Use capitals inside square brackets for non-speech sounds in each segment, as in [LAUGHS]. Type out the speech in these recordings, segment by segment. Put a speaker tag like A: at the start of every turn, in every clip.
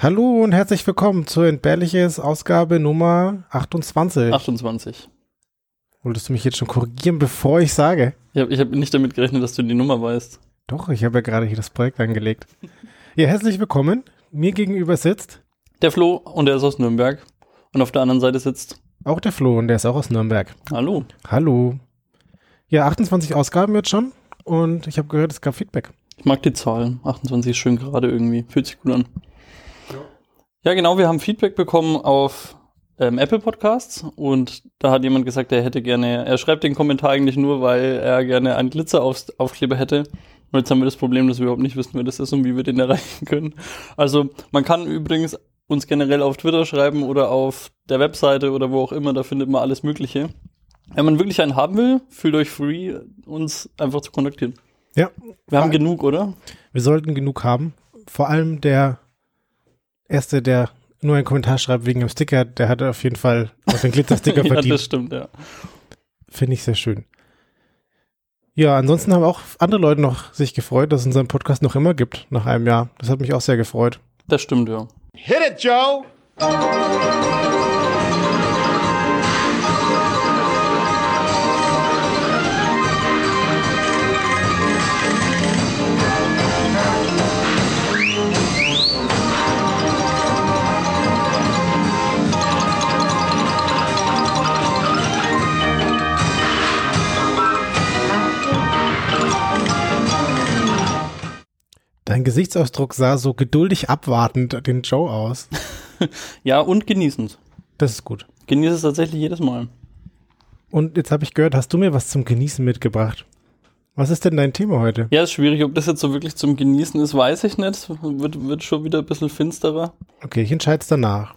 A: Hallo und herzlich willkommen zu Entbehrliches Ausgabe Nummer 28.
B: 28.
A: Wolltest du mich jetzt schon korrigieren, bevor ich sage?
B: Ich habe hab nicht damit gerechnet, dass du die Nummer weißt.
A: Doch, ich habe ja gerade hier das Projekt angelegt. Ja, herzlich willkommen. Mir gegenüber sitzt
B: Der Flo und der ist aus Nürnberg. Und auf der anderen Seite sitzt.
A: auch der Flo und der ist auch aus Nürnberg.
B: Hallo.
A: Hallo. Ja, 28 Ausgaben jetzt schon und ich habe gehört, es gab Feedback.
B: Ich mag die Zahlen. 28 ist schön gerade irgendwie. Fühlt sich gut an. Ja, genau. Wir haben Feedback bekommen auf ähm, Apple Podcasts und da hat jemand gesagt, er hätte gerne, er schreibt den Kommentar eigentlich nur, weil er gerne einen Glitzeraufkleber hätte. Und jetzt haben wir das Problem, dass wir überhaupt nicht wissen, wer das ist und wie wir den [LAUGHS] erreichen können. Also man kann übrigens uns generell auf Twitter schreiben oder auf der Webseite oder wo auch immer, da findet man alles Mögliche. Wenn man wirklich einen haben will, fühlt euch free, uns einfach zu kontaktieren.
A: Ja,
B: Wir haben genug, oder?
A: wir sollten genug haben. Vor allem der Erste, der nur einen Kommentar schreibt wegen dem Sticker, der hat auf jeden Fall auch den Glitzersticker [LAUGHS]
B: ja,
A: verdient.
B: das stimmt, ja.
A: Finde ich sehr schön. Ja, ansonsten haben auch andere Leute noch sich gefreut, dass es unseren Podcast noch immer gibt nach einem Jahr. Das hat mich auch sehr gefreut.
B: Das stimmt, ja.
C: Hit it, Joe!
A: Gesichtsausdruck sah so geduldig abwartend den Joe aus. [LAUGHS]
B: Ja, und genießend.
A: Das ist gut.
B: Genieße es tatsächlich jedes Mal.
A: Und jetzt habe ich gehört, hast du mir was zum Genießen mitgebracht? Was ist denn dein Thema heute?
B: Ja, ist schwierig. Ob das jetzt so wirklich zum Genießen ist, weiß ich nicht. Wird, wird schon wieder ein bisschen finsterer.
A: Okay, ich entscheide es danach.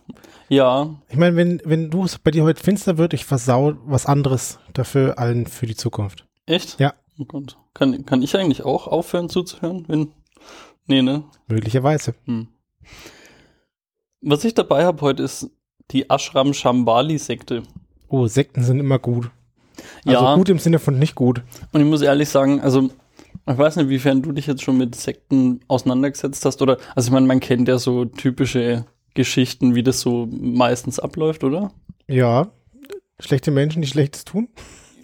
B: Ja,
A: Ich meine, wenn, wenn du es bei dir heute finster wird, ich versau was anderes dafür allen für die Zukunft.
B: echt?
A: Ja.
B: Oh Gott. Kann, kann ich eigentlich auch aufhören zuzuhören? Wenn, nee, ne?
A: Möglicherweise.
B: Hm. Was ich dabei habe heute ist die Ashram Shambhali Sekte.
A: Oh, Sekten sind immer gut. Also
B: ja,
A: gut im Sinne von nicht gut.
B: und ich muss ehrlich sagen, also ich weiß nicht, wiefern du dich jetzt schon mit Sekten auseinandergesetzt hast oder, also ich meine, man kennt ja so typische Geschichten, wie das so meistens abläuft, oder?
A: Ja, schlechte Menschen, die Schlechtes tun.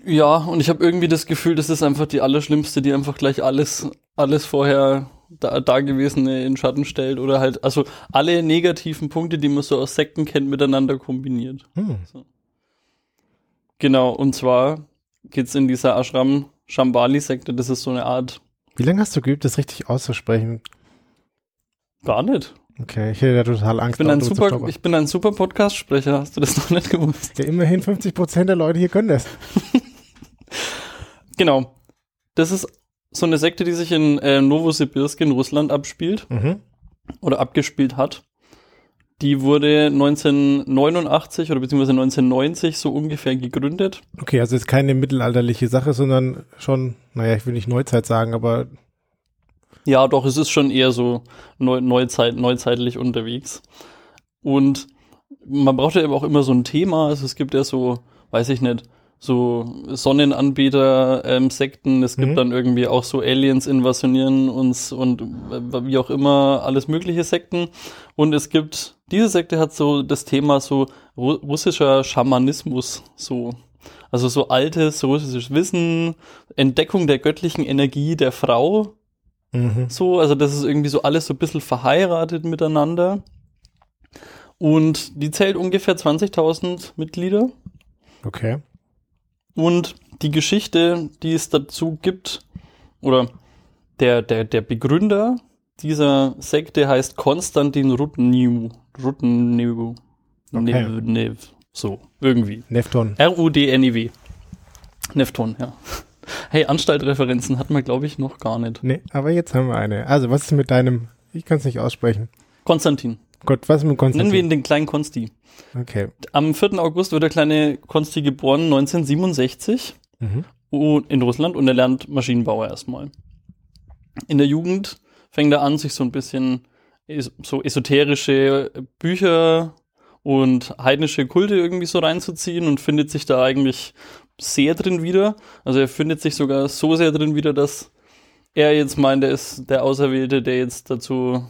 B: Ja, und ich habe irgendwie das Gefühl, das ist einfach die Allerschlimmste, die einfach gleich alles, alles vorher da, Dagewesene in Schatten stellt oder halt, also alle negativen Punkte, die man so aus Sekten kennt, miteinander kombiniert.
A: Hm.
B: Genau, und zwar geht's in dieser Ashram Shambhali-Sekte, das ist so eine Art,
A: Wie lange hast du geübt, das richtig auszusprechen?
B: gar nicht.
A: Okay, ich hätte da total Angst.
B: Ich bin ein super, ich bin ein super Podcast-Sprecher, hast du das noch nicht gewusst?
A: ja, immerhin 50% der Leute hier können das. [LAUGHS]
B: Genau. Das ist so eine Sekte, die sich in äh, Novosibirsk in Russland abspielt.
A: Mhm.
B: oder abgespielt hat. Die wurde 1989 oder beziehungsweise 1990 so ungefähr gegründet.
A: Okay, also ist keine mittelalterliche Sache, sondern schon, naja, ich will nicht Neuzeit sagen, aber
B: Ja, doch, es ist schon eher so neu, Neuzeit, neuzeitlich unterwegs. Und man braucht ja eben auch immer so ein Thema. Also es gibt ja so, weiß ich nicht, so Sonnenanbeter-Sekten. es gibt
A: Mhm.
B: dann irgendwie auch so Aliens invasionieren uns und äh, wie auch immer alles mögliche Sekten. Und es gibt, diese Sekte hat so das Thema so ru russischer Schamanismus, so. Also so altes russisches Wissen, Entdeckung der göttlichen Energie der Frau,
A: mhm.
B: so, also das ist irgendwie so alles so ein bisschen verheiratet miteinander. Und die zählt ungefähr 20.000 Mitglieder.
A: okay.
B: Und die Geschichte, die es dazu gibt, oder der, der, der Begründer dieser Sekte heißt Konstantin Rudniw. Rudniw.
A: Okay.
B: Nev, Nev. So, irgendwie.
A: Nefton.
B: R-U-D-N-I-W. Nefton, ja. Hey, Anstaltreferenzen hatten wir, glaube ich, noch gar nicht.
A: Nee, aber jetzt haben wir eine. Also, was ist mit deinem, ich kann es nicht aussprechen.
B: Konstantin.
A: Gott, was ist mit
B: Nennen wir
A: Konstantin?
B: ihn den kleinen Konsti.
A: Okay.
B: Am 4. August wird der kleine Konsti geboren, 1967
A: Mhm.
B: in Russland und er lernt Maschinenbauer erstmal. In der Jugend fängt er an, sich so ein bisschen so esoterische Bücher und heidnische Kulte irgendwie so reinzuziehen und findet sich da eigentlich sehr drin wieder. Also er findet sich sogar so sehr drin wieder, dass er jetzt meint, er ist der Auserwählte, der jetzt dazu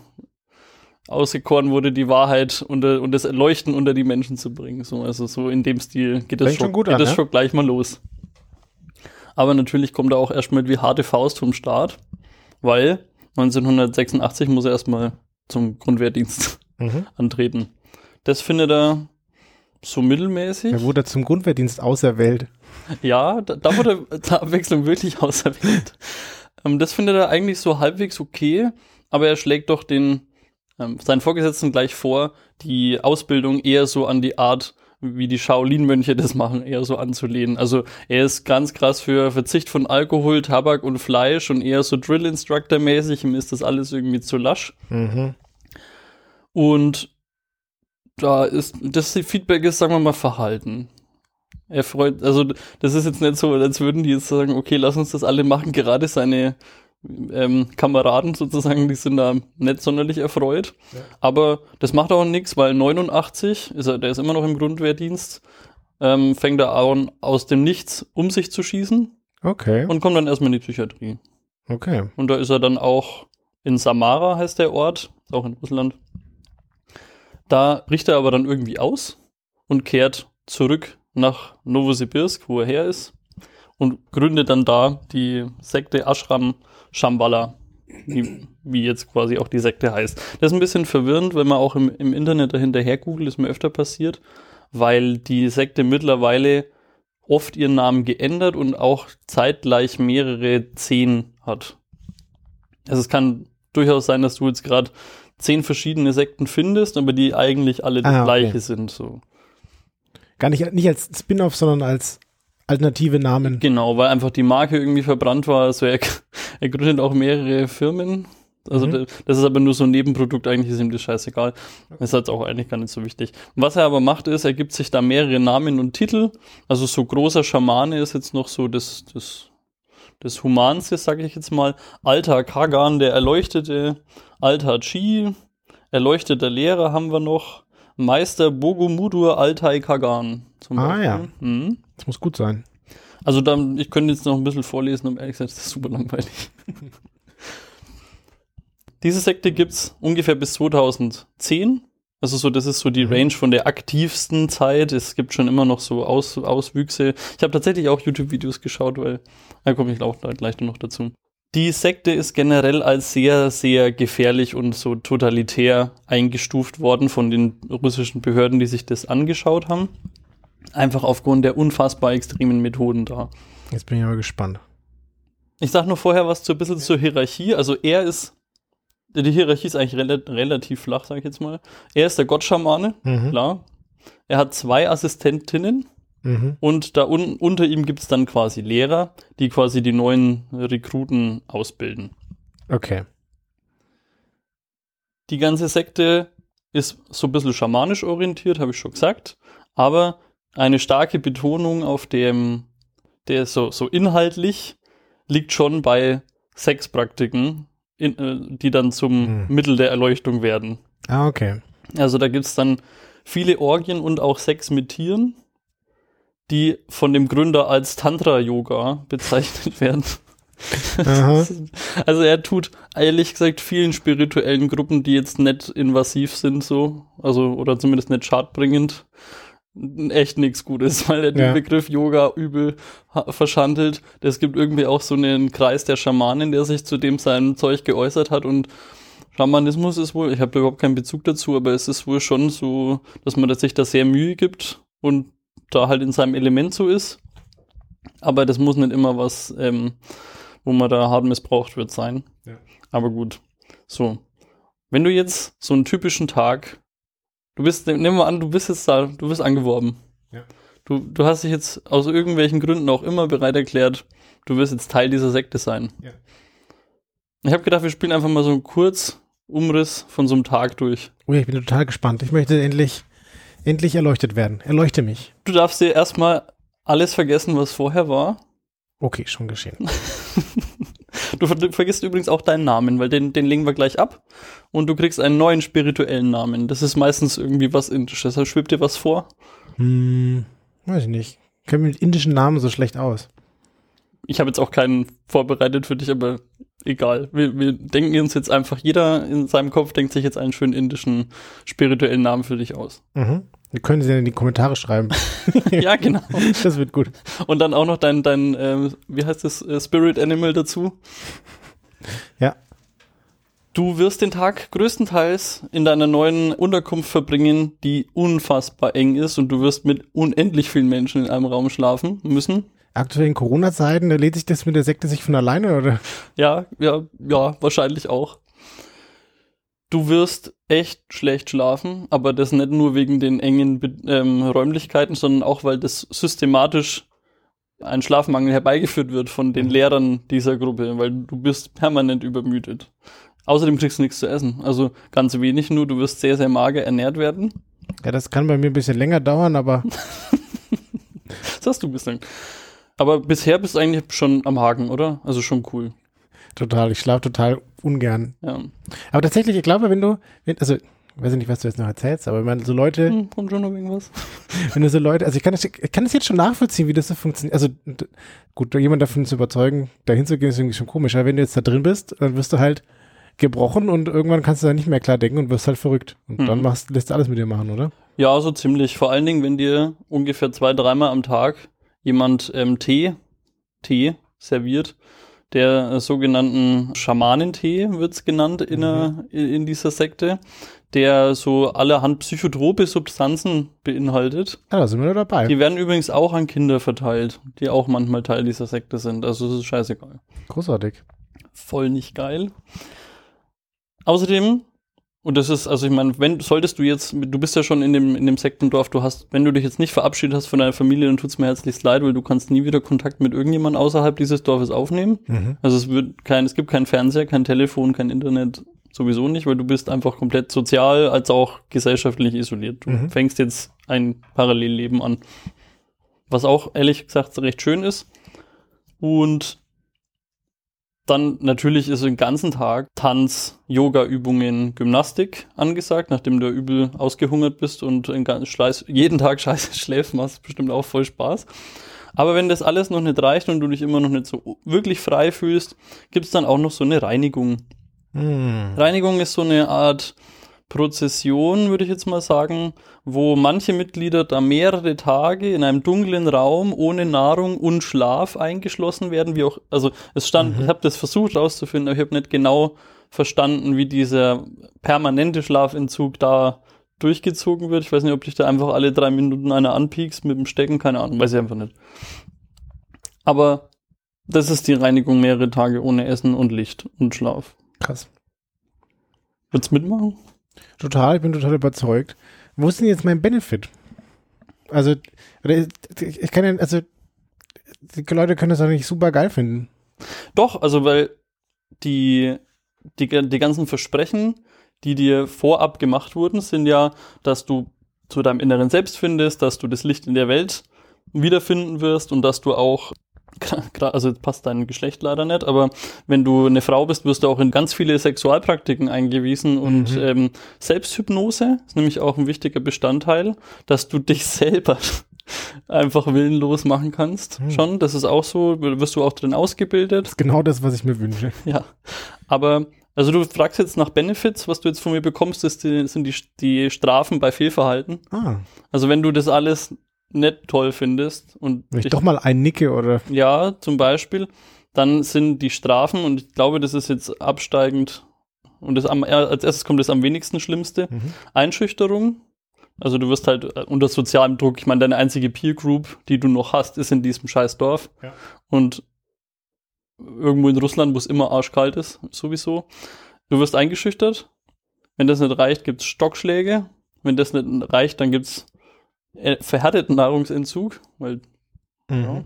B: ausgekoren wurde, die Wahrheit unter, und das Erleuchten unter die Menschen zu bringen. So, also so in dem Stil geht das, schon, geht
A: an,
B: das
A: ne?
B: schon gleich mal los. Aber natürlich kommt er auch erstmal wie harte Faust vom Start, weil 1986 muss er erstmal zum Grundwehrdienst
A: Mhm. [LAUGHS]
B: antreten. Das findet er so mittelmäßig.
A: Er wurde zum Grundwehrdienst auserwählt.
B: Ja, da, da wurde [LAUGHS] zur Abwechslung wirklich [LAUGHS] auserwählt. Ähm, das findet er eigentlich so halbwegs okay, aber er schlägt doch den ähm, seinen Vorgesetzten gleich vor, die Ausbildung eher so an die Art, wie die Shaolin-Mönche das machen, eher so anzulehnen. Also er ist ganz krass für Verzicht von Alkohol, Tabak und Fleisch und eher so Drill-Instructor-mäßig. Ihm ist das alles irgendwie zu lasch.
A: Mhm.
B: Und da ist, das Feedback ist, sagen wir mal, verhalten. Er freut, also das ist jetzt nicht so, als würden die jetzt sagen, okay, lass uns das alle machen. Gerade seine ähm, Kameraden sozusagen, die sind da nicht sonderlich erfreut.
A: Ja.
B: Aber das macht auch nichts, weil 89, ist er, der ist immer noch im Grundwehrdienst, ähm, fängt er an, aus dem Nichts um sich zu schießen
A: Okay,
B: und kommt dann erstmal in die Psychiatrie.
A: okay.
B: Und da ist er dann auch in Samara, heißt der Ort, ist auch in Russland. Da bricht er aber dann irgendwie aus und kehrt zurück nach Novosibirsk, wo er her ist, und gründet dann da die Sekte Ashram Shambhala, wie, wie jetzt quasi auch die Sekte heißt. Das ist ein bisschen verwirrend, wenn man auch im, im Internet dahinterher googelt, ist mir öfter passiert, weil die Sekte mittlerweile oft ihren Namen geändert und auch zeitgleich mehrere Zehn hat. Also es kann durchaus sein, dass du jetzt gerade zehn verschiedene Sekten findest, aber die eigentlich alle das
A: Ah, okay.
B: gleiche sind. So.
A: Gar nicht, nicht als Spin-off, sondern als alternative Namen.
B: Genau, weil einfach die Marke irgendwie verbrannt war. Also er, [LAUGHS] er gründet auch mehrere Firmen. Also
A: Mhm.
B: da- das ist aber nur so ein Nebenprodukt, eigentlich ist ihm das scheißegal. Das ist halt auch eigentlich gar nicht so wichtig. Was er aber macht, ist, er gibt sich da mehrere Namen und Titel. Also so großer Schamane ist jetzt noch so das, das, das Humanste, sage ich jetzt mal. Alter Kagan, der Erleuchtete, Alter Chi, Erleuchteter Lehrer haben wir noch. Meister Bogumudur Altai Kagan. Zum
A: Ah, ja.
B: Mhm.
A: Das muss gut sein.
B: Also dann, ich könnte jetzt noch ein bisschen vorlesen, aber ehrlich gesagt, das ist super langweilig. [LAUGHS] Diese Sekte gibt's ungefähr bis 2010. Also so, das ist so die
A: Mhm.
B: Range von der aktivsten Zeit. Es gibt schon immer noch so Aus, Auswüchse. Ich habe tatsächlich auch YouTube-Videos geschaut, weil da komme ich auch gleich noch dazu. Die Sekte ist generell als sehr, sehr gefährlich und so totalitär eingestuft worden von den russischen Behörden, die sich das angeschaut haben. Einfach aufgrund der unfassbar extremen Methoden da.
A: Jetzt bin ich aber gespannt.
B: Ich sag nur vorher was zu ein bisschen zur Hierarchie. Also er ist, die Hierarchie ist eigentlich rela relativ flach, sag ich jetzt mal. Er ist der Gottschamane,
A: Mhm.
B: klar. Er hat zwei Assistentinnen
A: Mhm.
B: und da un unter ihm gibt's dann quasi Lehrer, die quasi die neuen Rekruten ausbilden.
A: Okay.
B: Die ganze Sekte ist so ein bisschen schamanisch orientiert, habe ich schon gesagt, aber eine starke Betonung auf dem, der so, so inhaltlich liegt schon bei Sexpraktiken, in, äh, die dann zum
A: Hm.
B: Mittel der Erleuchtung werden.
A: Ah, okay.
B: Also da gibt's dann viele Orgien und auch Sex mit Tieren, die von dem Gründer als Tantra-Yoga [LAUGHS] bezeichnet werden. [LAUGHS] Also er tut ehrlich gesagt vielen spirituellen Gruppen, die jetzt nicht invasiv sind, so, also oder zumindest nicht schadbringend, echt nichts Gutes, [LAUGHS] weil er den
A: Ja.
B: Begriff Yoga übel ha- verschandelt. Es gibt irgendwie auch so einen Kreis der Schamanen, der sich zu dem seinem Zeug geäußert hat und Schamanismus ist wohl, ich habe überhaupt keinen Bezug dazu, aber es ist wohl schon so, dass man sich da sehr Mühe gibt und da halt in seinem Element so ist. Aber das muss nicht immer was, ähm, wo man da hart missbraucht wird sein.
A: Ja.
B: Aber gut. So. Wenn du jetzt so einen typischen Tag, du bist, nehmen wir an, du bist jetzt da, du bist angeworben.
A: Ja.
B: Du, du hast dich jetzt aus irgendwelchen Gründen auch immer bereit erklärt, du wirst jetzt Teil dieser Sekte sein.
A: Ja.
B: Ich habe gedacht, wir spielen einfach mal so einen Kurzumriss von so einem Tag durch.
A: Oh ja, ich bin total gespannt. Ich möchte endlich, endlich erleuchtet werden. Erleuchte mich.
B: Du darfst dir erstmal alles vergessen, was vorher war.
A: Okay, schon geschehen. [LAUGHS]
B: Du, ver du vergisst übrigens auch deinen Namen, weil den, den legen wir gleich ab. Und du kriegst einen neuen spirituellen Namen. Das ist meistens irgendwie was Indisches. Da schwebt dir was vor.
A: Hm, weiß ich nicht. Ich kenne mit indischen Namen so schlecht aus.
B: Ich habe jetzt auch keinen vorbereitet für dich, aber egal. Wir, wir denken uns jetzt einfach, jeder in seinem Kopf denkt sich jetzt einen schönen indischen spirituellen Namen für dich aus.
A: Mhm. Wir können sie dann in die Kommentare schreiben. [LAUGHS]
B: ja, genau. [LAUGHS]
A: Das wird gut.
B: Und dann auch noch dein, dein äh, wie heißt das, äh, Spirit Animal dazu.
A: Ja.
B: Du wirst den Tag größtenteils in deiner neuen Unterkunft verbringen, die unfassbar eng ist und du wirst mit unendlich vielen Menschen in einem Raum schlafen müssen.
A: Aktuell in Corona-Zeiten, erledigt sich das mit der Sekte sich von alleine, oder?
B: Ja, ja, ja, wahrscheinlich auch. Du wirst echt schlecht schlafen, aber das nicht nur wegen den engen ähm, Räumlichkeiten, sondern auch, weil das systematisch ein Schlafmangel herbeigeführt wird von den Lehrern dieser Gruppe, weil du bist permanent übermüdet. Außerdem kriegst du nichts zu essen. Also ganz wenig nur, du wirst sehr, sehr mager ernährt werden.
A: Ja, das kann bei mir ein bisschen länger dauern, aber. [LAUGHS]
B: das hast du bislang. Aber bisher bist du eigentlich schon am Haken, oder? Also schon cool.
A: Total, ich schlafe total ungern.
B: Ja.
A: Aber tatsächlich, ich glaube, wenn du, wenn, also, ich weiß nicht, was du jetzt noch erzählst, aber wenn man so Leute.
B: Hm, kommt schon noch irgendwas. [LAUGHS]
A: Wenn du so Leute, also ich kann das, ich kann das jetzt schon nachvollziehen, wie das so funktioniert. Also, gut, jemand davon zu überzeugen, dahin zu gehen, ist irgendwie schon komisch. Aber wenn du jetzt da drin bist, dann wirst du halt gebrochen und irgendwann kannst du da nicht mehr klar denken und wirst halt verrückt. Und mhm. dann machst, lässt du alles mit dir machen, oder?
B: Ja, so ziemlich. Vor allen Dingen, wenn dir ungefähr zwei, dreimal am Tag jemand ähm, Tee, Tee serviert, der äh, sogenannten Schamanentee wird's genannt in, mhm. in dieser Sekte, der so allerhand psychotrope Substanzen beinhaltet.
A: Ja, da sind wir dabei.
B: Die werden übrigens auch an Kinder verteilt, die auch manchmal Teil dieser Sekte sind. Also es ist scheißegal.
A: Großartig.
B: Voll nicht geil. Außerdem und das ist, also ich meine, wenn solltest du jetzt, du bist ja schon in dem, in dem Sektendorf, du hast, wenn du dich jetzt nicht verabschiedet hast von deiner Familie, dann tut's mir herzlichst leid, weil du kannst nie wieder Kontakt mit irgendjemand außerhalb dieses Dorfes aufnehmen. Mhm. Also es wird kein, es gibt keinen Fernseher, kein Telefon, kein Internet, sowieso nicht, weil du bist einfach komplett sozial als auch gesellschaftlich isoliert. Du mhm. fängst jetzt ein Parallelleben an. Was auch ehrlich gesagt recht schön ist. Und dann natürlich ist den ganzen Tag Tanz, Yoga-Übungen, Gymnastik angesagt, nachdem du übel ausgehungert bist und jeden Tag [LAUGHS] scheiße schläfst, machst bestimmt auch voll Spaß. Aber wenn das alles noch nicht reicht und du dich immer noch nicht so wirklich frei fühlst, gibt's dann auch noch so eine Reinigung. Hm. Reinigung ist so eine Art Prozession, würde ich jetzt mal sagen, wo manche Mitglieder da mehrere Tage in einem dunklen Raum ohne Nahrung und Schlaf eingeschlossen werden, wie auch, also es stand, mhm. ich habe das versucht rauszufinden, aber ich habe nicht genau verstanden, wie dieser permanente Schlafentzug da durchgezogen wird. Ich weiß nicht, ob dich da einfach alle drei Minuten einer anpiekst mit dem Stecken, keine Ahnung, weiß ich einfach nicht. Aber das ist die Reinigung mehrere Tage ohne Essen und Licht und Schlaf.
A: Krass.
B: Würdest mitmachen?
A: Total, ich bin total überzeugt. Wo ist denn jetzt mein Benefit? Also, ich kann ja, also, die Leute können das doch nicht super geil finden.
B: Doch, also, weil die, die, die ganzen Versprechen, die dir vorab gemacht wurden, sind ja, dass du zu deinem inneren Selbst findest, dass du das Licht in der Welt wiederfinden wirst und dass du auch also passt dein Geschlecht leider nicht, aber wenn du eine Frau bist, wirst du auch in ganz viele Sexualpraktiken eingewiesen und mhm. ähm, Selbsthypnose ist nämlich auch ein wichtiger Bestandteil, dass du dich [LAUGHS] selber einfach willenlos machen kannst. Mhm. Schon, das ist auch so, wirst du auch drin ausgebildet. Das ist
A: genau das, was ich mir wünsche.
B: Ja, aber also du fragst jetzt nach Benefits, was du jetzt von mir bekommst, das sind die, die Strafen bei Fehlverhalten. Ah. Also wenn du das alles nicht toll findest und
A: wenn ich, doch mal einnicke oder?
B: Ja zum Beispiel. Dann sind die Strafen und ich glaube das ist jetzt absteigend und das am, als erstes kommt das am wenigsten schlimmste. Mhm. Einschüchterung. Also du wirst halt äh, unter sozialem Druck ich meine deine einzige Peer Group die du noch hast ist in diesem scheiß Dorf. Ja. und irgendwo in Russland wo es immer arschkalt ist sowieso. Du wirst eingeschüchtert. Wenn das nicht reicht gibt's Stockschläge. Wenn das nicht reicht dann gibt's äh, verhärteten Nahrungsentzug, weil mhm. ja.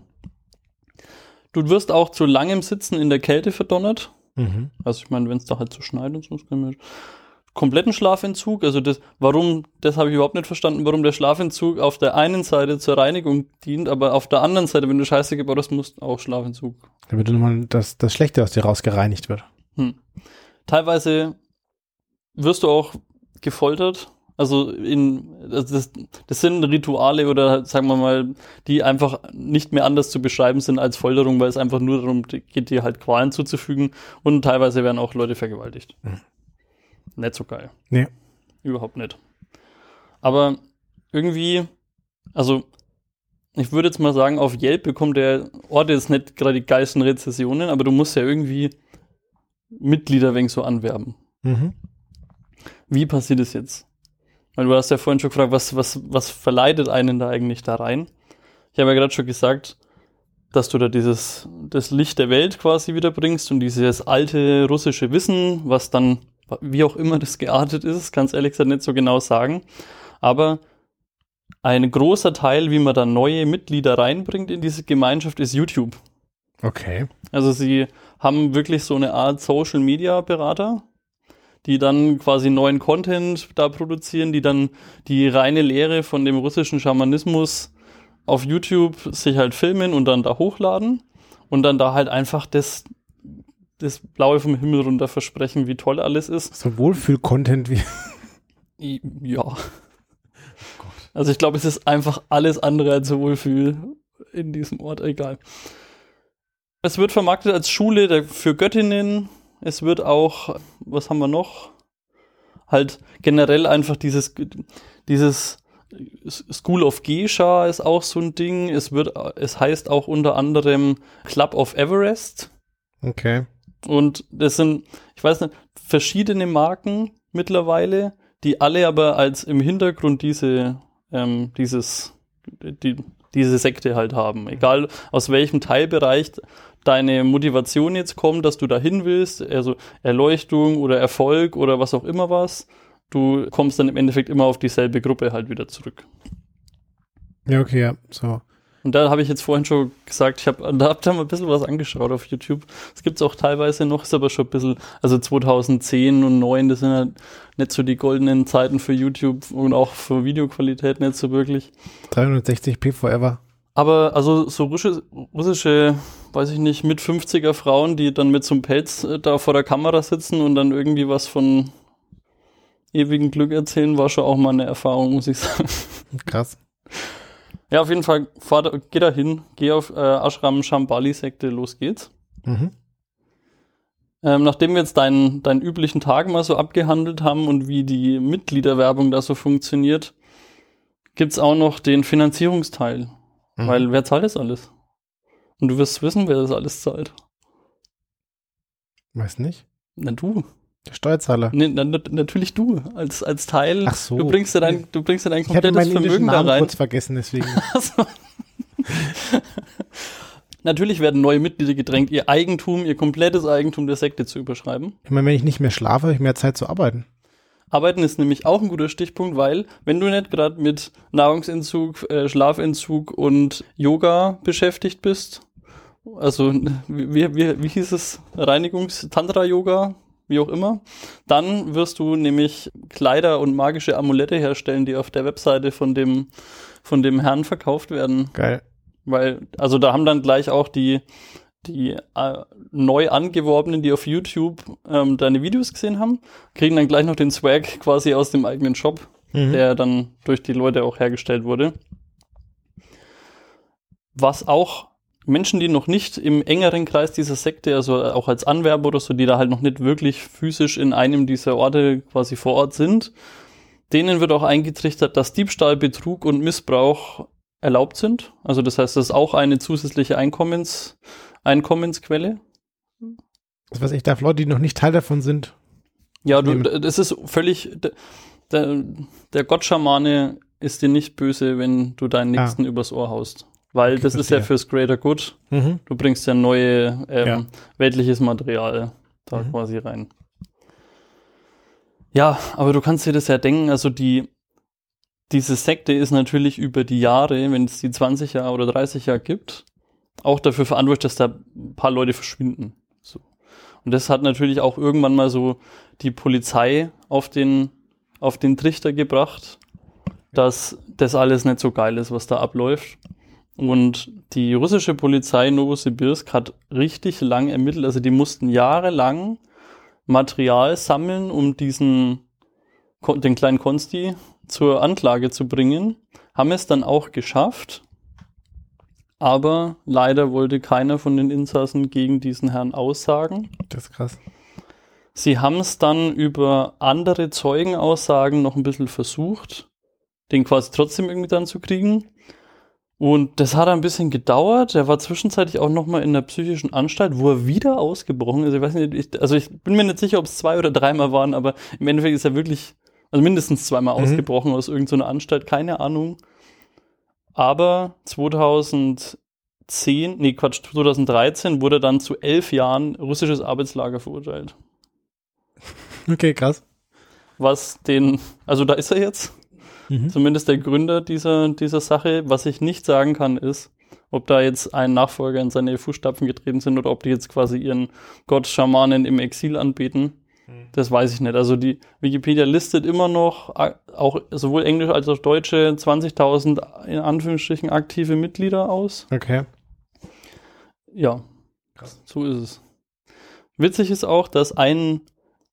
B: du wirst auch zu langem Sitzen in der Kälte verdonnert. Mhm. Also ich meine, wenn es da halt so schneit und so, können wir kompletten Schlafentzug. Also das, warum, das habe ich überhaupt nicht verstanden, warum der Schlafentzug auf der einen Seite zur Reinigung dient, aber auf der anderen Seite, wenn du Scheiße gebaut hast, musst auch Schlafentzug.
A: Damit nochmal das, das Schlechte aus dir rausgereinigt wird. Hm.
B: Teilweise wirst du auch gefoltert Also in das, das sind Rituale oder sagen wir mal, die einfach nicht mehr anders zu beschreiben sind als Folterung, weil es einfach nur darum geht, dir halt Qualen zuzufügen und teilweise werden auch Leute vergewaltigt. Hm. Nicht so geil.
A: Nee.
B: Überhaupt nicht. Aber irgendwie, also ich würde jetzt mal sagen, auf Yelp bekommt der Ort jetzt nicht gerade die geilsten Rezessionen, aber du musst ja irgendwie Mitglieder wegen so anwerben. Mhm. Wie passiert es jetzt? Weil du hast ja vorhin schon gefragt, was, was, was verleitet einen da eigentlich da rein? Ich habe ja gerade schon gesagt, dass du da dieses, das Licht der Welt quasi wiederbringst und dieses alte russische Wissen, was dann, wie auch immer das geartet ist, ganz ehrlich gesagt nicht so genau sagen. Aber ein großer Teil, wie man da neue Mitglieder reinbringt in diese Gemeinschaft, ist YouTube.
A: Okay.
B: Also sie haben wirklich so eine Art Social Media Berater, die dann quasi neuen Content da produzieren, die dann die reine Lehre von dem russischen Schamanismus auf YouTube sich halt filmen und dann da hochladen und dann da halt einfach das, das Blaue vom Himmel runter versprechen, wie toll alles ist.
A: So Wohlfühl-Content wie.
B: Ja. Also ich glaube, es ist einfach alles andere als Wohlfühl in diesem Ort, egal. Es wird vermarktet als Schule für Göttinnen. Es wird auch, was haben wir noch? Halt generell einfach dieses, dieses School of Geisha ist auch so ein Ding. Es wird, es heißt auch unter anderem Club of Everest.
A: Okay.
B: Und das sind, ich weiß nicht, verschiedene Marken mittlerweile, die alle aber als im Hintergrund diese ähm, dieses, die, diese Sekte halt haben. Egal aus welchem Teilbereich deine Motivation jetzt kommt, dass du dahin willst, also Erleuchtung oder Erfolg oder was auch immer was, du kommst dann im Endeffekt immer auf dieselbe Gruppe halt wieder zurück.
A: Ja, okay, ja, so.
B: Und da habe ich jetzt vorhin schon gesagt, ich habe da hab da mal ein bisschen was angeschaut auf YouTube. Es gibt es auch teilweise noch, ist aber schon ein bisschen, also 2010 und 9, das sind halt nicht so die goldenen Zeiten für YouTube und auch für Videoqualität nicht so wirklich.
A: 360p forever.
B: Aber also so russische, russische, weiß ich nicht, mit 50er Frauen, die dann mit so einem Pelz äh, da vor der Kamera sitzen und dann irgendwie was von ewigen Glück erzählen, war schon auch mal eine Erfahrung, muss ich [LAUGHS] sagen.
A: Krass.
B: Ja, auf jeden Fall, fahr, geh da hin, geh auf äh, Ashram Shambali Sekte, los geht's. Mhm. Ähm, nachdem wir jetzt deinen, deinen üblichen Tag mal so abgehandelt haben und wie die Mitgliederwerbung da so funktioniert, gibt's auch noch den Finanzierungsteil. Mhm. Weil wer zahlt das alles? Und du wirst wissen, wer das alles zahlt.
A: Weiß nicht.
B: Na du.
A: Der Steuerzahler.
B: Nee, na, natürlich du, als, als Teil.
A: Ach so.
B: Du bringst ja dein, du bringst ja dein
A: komplettes ich Vermögen Namen da rein. kurz vergessen, deswegen. [LAUGHS] [LAUGHS]
B: natürlich werden neue Mitglieder gedrängt, ihr Eigentum, ihr komplettes Eigentum der Sekte zu überschreiben.
A: Ich meine, wenn ich nicht mehr schlafe, habe ich mehr Zeit zu arbeiten.
B: Arbeiten ist nämlich auch ein guter Stichpunkt, weil wenn du nicht gerade mit Nahrungsentzug, äh, Schlafentzug und Yoga beschäftigt bist, also wie, wie, wie hieß es, Reinigungs-Tantra-Yoga, wie auch immer. Dann wirst du nämlich Kleider und magische Amulette herstellen, die auf der Webseite von dem, von dem Herrn verkauft werden.
A: Geil.
B: Weil, also da haben dann gleich auch die, die äh, neu angeworbenen, die auf YouTube ähm, deine Videos gesehen haben, kriegen dann gleich noch den Swag quasi aus dem eigenen Shop, mhm. der dann durch die Leute auch hergestellt wurde. Was auch Menschen, die noch nicht im engeren Kreis dieser Sekte, also auch als Anwerber oder so, die da halt noch nicht wirklich physisch in einem dieser Orte quasi vor Ort sind, denen wird auch eingetrichtert, dass Diebstahl, Betrug und Missbrauch erlaubt sind. Also das heißt, das ist auch eine zusätzliche Einkommens, Einkommensquelle.
A: Das weiß ich, darf Leute, die noch nicht Teil davon sind.
B: Ja, du, das ist völlig, der, der Gottschamane ist dir nicht böse, wenn du deinen ah. Nächsten ah. übers Ohr haust. Weil okay, das ist ja fürs Greater Good. Mhm. Du bringst ja neue ähm, ja. weltliches Material da mhm. quasi rein. Ja, aber du kannst dir das ja denken, also die, diese Sekte ist natürlich über die Jahre, wenn es die 20 Jahre oder 30 Jahre gibt, auch dafür verantwortlich, dass da ein paar Leute verschwinden. So. Und das hat natürlich auch irgendwann mal so die Polizei auf den, auf den Trichter gebracht, dass das alles nicht so geil ist, was da abläuft. Und die russische Polizei Novosibirsk hat richtig lang ermittelt. Also die mussten jahrelang Material sammeln, um diesen den kleinen Konsti zur Anklage zu bringen, haben es dann auch geschafft. Aber leider wollte keiner von den Insassen gegen diesen Herrn aussagen.
A: Das ist krass.
B: Sie haben es dann über andere Zeugenaussagen noch ein bisschen versucht, den quasi trotzdem irgendwie dann zu kriegen. Und das hat ein bisschen gedauert. Er war zwischenzeitlich auch noch mal in der psychischen Anstalt, wo er wieder ausgebrochen ist. Ich weiß nicht, ich, also ich bin mir nicht sicher, ob es zwei oder dreimal waren, aber im Endeffekt ist er wirklich, also mindestens zweimal
A: Mhm.
B: ausgebrochen aus irgendeiner Anstalt, keine Ahnung. Aber 2010, nee Quatsch, 2013 wurde dann zu elf Jahren russisches Arbeitslager verurteilt.
A: Okay, krass.
B: was den, also da ist er jetzt,
A: Mhm.
B: zumindest der Gründer dieser, dieser Sache. Was ich nicht sagen kann, ist, ob da jetzt ein Nachfolger in seine Fußstapfen getreten sind oder ob die jetzt quasi ihren Gott Schamanen im Exil anbeten. Das weiß ich nicht. Also die Wikipedia listet immer noch auch sowohl Englisch als auch Deutsche 20.000 in Anführungsstrichen aktive Mitglieder aus.
A: Okay.
B: Ja,
A: Krass.
B: so ist es. Witzig ist auch, dass ein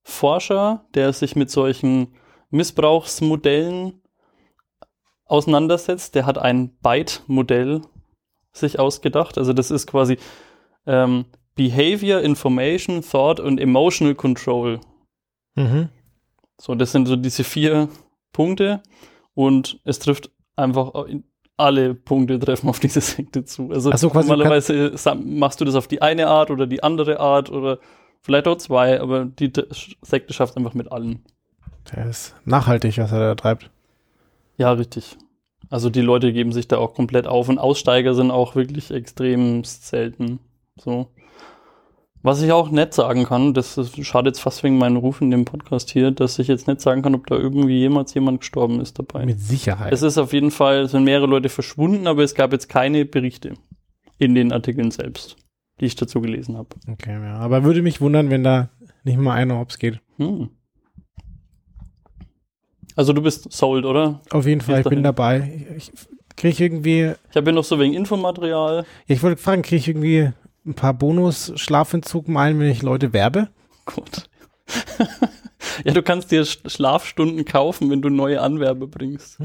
B: Forscher, der sich mit solchen Missbrauchsmodellen auseinandersetzt, der hat ein Byte-Modell sich ausgedacht. Also das ist quasi ähm, Behavior, Information, Thought und Emotional Control.
A: Mhm.
B: So, das sind so diese vier Punkte und es trifft einfach in- alle Punkte treffen auf diese Sekte zu. Also
A: Ach so, quasi du
B: normalerweise machst du das auf die eine Art oder die andere Art oder vielleicht auch zwei, aber die Sekte schafft einfach mit allen.
A: Der ist nachhaltig, was er da treibt.
B: Ja, richtig. Also die Leute geben sich da auch komplett auf und Aussteiger sind auch wirklich extrem selten. So. Was ich auch nett sagen kann, das ist, schadet jetzt fast wegen meinem Ruf in dem Podcast hier, dass ich jetzt nicht sagen kann, ob da irgendwie jemals jemand gestorben ist dabei.
A: Mit Sicherheit.
B: Es ist auf jeden Fall, es sind mehrere Leute verschwunden, aber es gab jetzt keine Berichte in den Artikeln selbst, die ich dazu gelesen habe.
A: Okay, ja. Aber würde mich wundern, wenn da nicht mal einer hops geht.
B: Hm. Also du bist sold, oder?
A: Auf jeden Fall, ich
B: Bis
A: bin
B: dahin.
A: dabei. Ich kriege irgendwie,
B: Ich habe hier noch so wegen Infomaterial.
A: ja, ich wollte fragen, kriege ich irgendwie ein paar Bonus-Schlafentzug-Meilen, wenn ich Leute werbe?
B: Gut. [LAUGHS] ja, du kannst dir Sch- Schlafstunden kaufen, wenn du neue Anwerbe bringst.